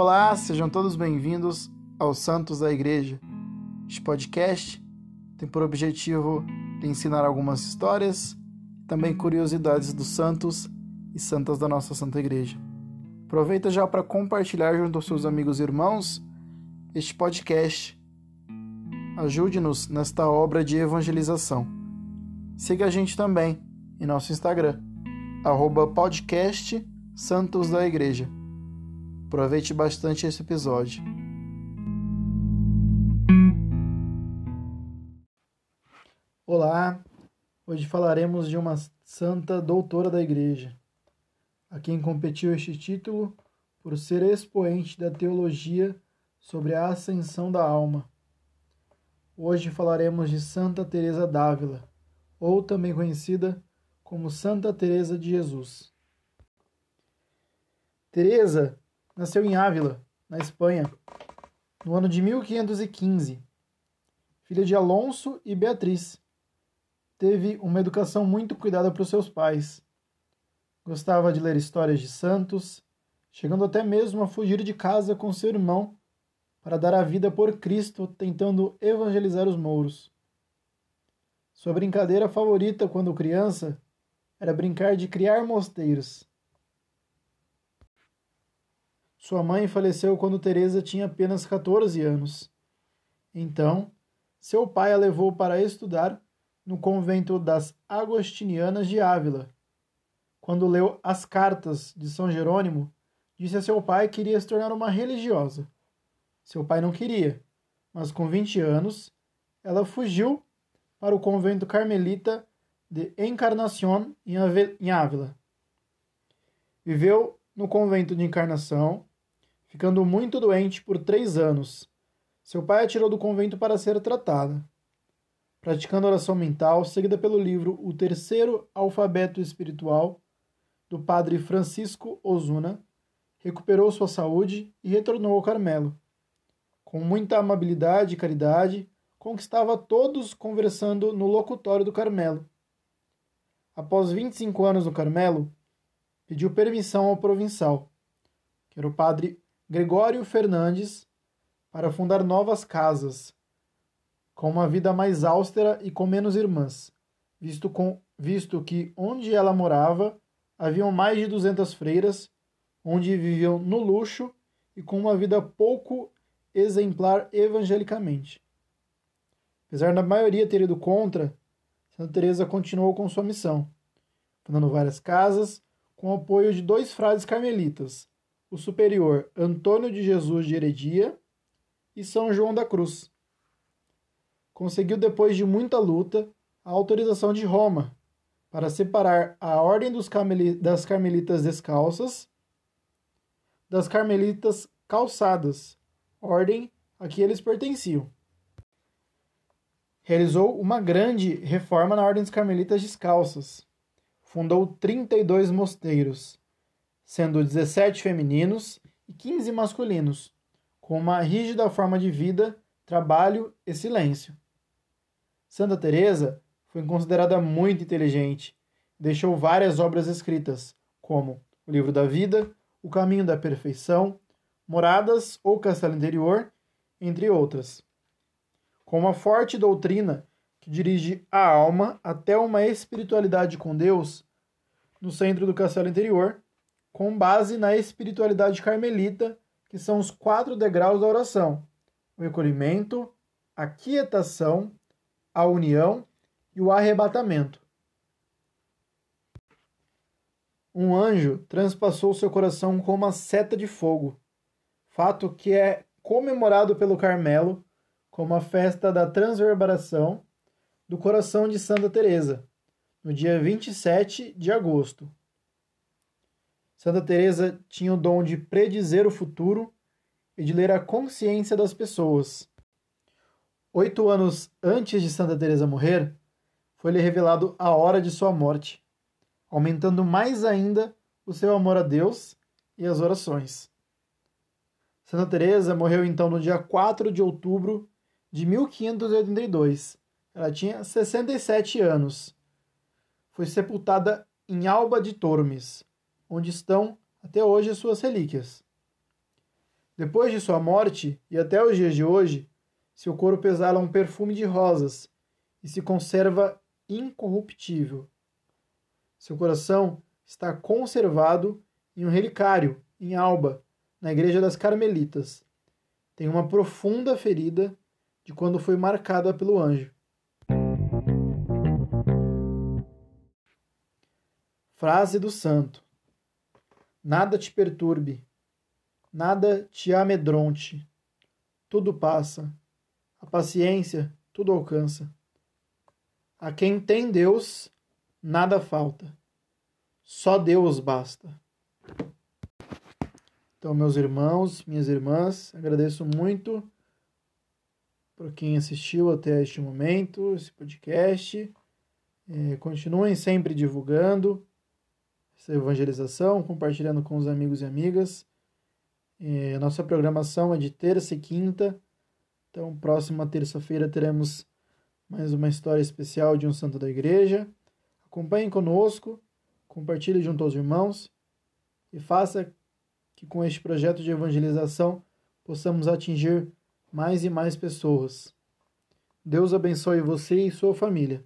Olá, sejam todos bem-vindos aos Santos da Igreja. Este podcast tem por objetivo ensinar algumas histórias, também curiosidades dos santos e santas da nossa Santa Igreja. Aproveita já para compartilhar junto aos seus amigos e irmãos este podcast. Ajude-nos nesta obra de evangelização. Siga a gente também em nosso Instagram, arroba podcast Santos da Igreja. Aproveite bastante esse episódio. Olá, hoje falaremos de uma santa doutora da Igreja, a quem competiu este título por ser expoente da teologia sobre a ascensão da alma. Hoje falaremos de Santa Teresa d'Ávila, ou também conhecida como Santa Teresa de Jesus. Teresa nasceu em Ávila, na Espanha, no ano de 1515. Filha de Alonso e Beatriz. Teve uma educação muito cuidada os seus pais. Gostava de ler histórias de santos, chegando até mesmo a fugir de casa com seu irmão para dar a vida por Cristo, tentando evangelizar os mouros. Sua brincadeira favorita quando criança era brincar de criar mosteiros. Sua mãe faleceu quando Teresa tinha apenas 14 anos. Então, seu pai a levou para estudar no convento das Agostinianas de Ávila. Quando leu as cartas de São Jerônimo, disse a seu pai que iria se tornar uma religiosa. Seu pai não queria, mas com 20 anos, ela fugiu para o convento carmelita de Encarnación em Ávila. Viveu no convento de Encarnação ficando muito doente por três anos. Seu pai a tirou do convento para ser tratada. Praticando oração mental, seguida pelo livro O Terceiro Alfabeto Espiritual, do padre Francisco Ozuna, recuperou sua saúde e retornou ao Carmelo. Com muita amabilidade e caridade, conquistava todos conversando no locutório do Carmelo. Após 25 anos no Carmelo, pediu permissão ao provincial, que era o padre Gregório Fernandes para fundar novas casas, com uma vida mais austera e com menos irmãs, visto, com, visto que onde ela morava haviam mais de 200 freiras, onde viviam no luxo e com uma vida pouco exemplar evangelicamente. Apesar da maioria ter ido contra, Santa Teresa continuou com sua missão, fundando várias casas com o apoio de dois frades carmelitas, o superior Antônio de Jesus de Heredia e São João da Cruz. Conseguiu, depois de muita luta, a autorização de Roma para separar a Ordem das Carmelitas Descalças das Carmelitas Calçadas, ordem a que eles pertenciam. Realizou uma grande reforma na Ordem dos Carmelitas Descalças. Fundou 32 mosteiros, sendo 17 femininos e 15 masculinos, com uma rígida forma de vida, trabalho e silêncio. Santa Teresa foi considerada muito inteligente, deixou várias obras escritas, como o Livro da Vida, O Caminho da Perfeição, Moradas ou Castelo Interior, entre outras. Com uma forte doutrina que dirige a alma até uma espiritualidade com Deus, no centro do Castelo Interior, com base na espiritualidade carmelita, que são os quatro degraus da oração: o recolhimento, a quietação, a união e o arrebatamento. Um anjo transpassou seu coração com uma seta de fogo, fato que é comemorado pelo Carmelo como a festa da transverberação do coração de Santa Teresa, no dia 27 de agosto. Santa Teresa tinha o dom de predizer o futuro e de ler a consciência das pessoas. Oito anos antes de Santa Teresa morrer, foi-lhe revelado a hora de sua morte, aumentando mais ainda o seu amor a Deus e as orações. Santa Teresa morreu então no dia 4 de outubro de 1582. Ela tinha 67 anos. Foi sepultada em Alba de Tormes, onde estão até hoje suas relíquias. Depois de sua morte e até os dias de hoje, seu corpo exala um perfume de rosas e se conserva incorruptível. Seu coração está conservado em um relicário em Alba, na Igreja das Carmelitas. Tem uma profunda ferida de quando foi marcada pelo anjo. Frase do santo: Nada te perturbe, nada te amedronte, tudo passa, a paciência tudo alcança. A quem tem Deus, nada falta, só Deus basta. Então, meus irmãos, minhas irmãs, agradeço muito por quem assistiu até este momento, esse podcast. É, continuem sempre divulgando essa evangelização, compartilhando com os amigos e amigas. É, a nossa programação é de terça e quinta, então próxima terça-feira teremos mais uma história especial de um santo da igreja. Acompanhem conosco, compartilhe junto aos irmãos e faça que com este projeto de evangelização possamos atingir mais e mais pessoas. Deus abençoe você e sua família.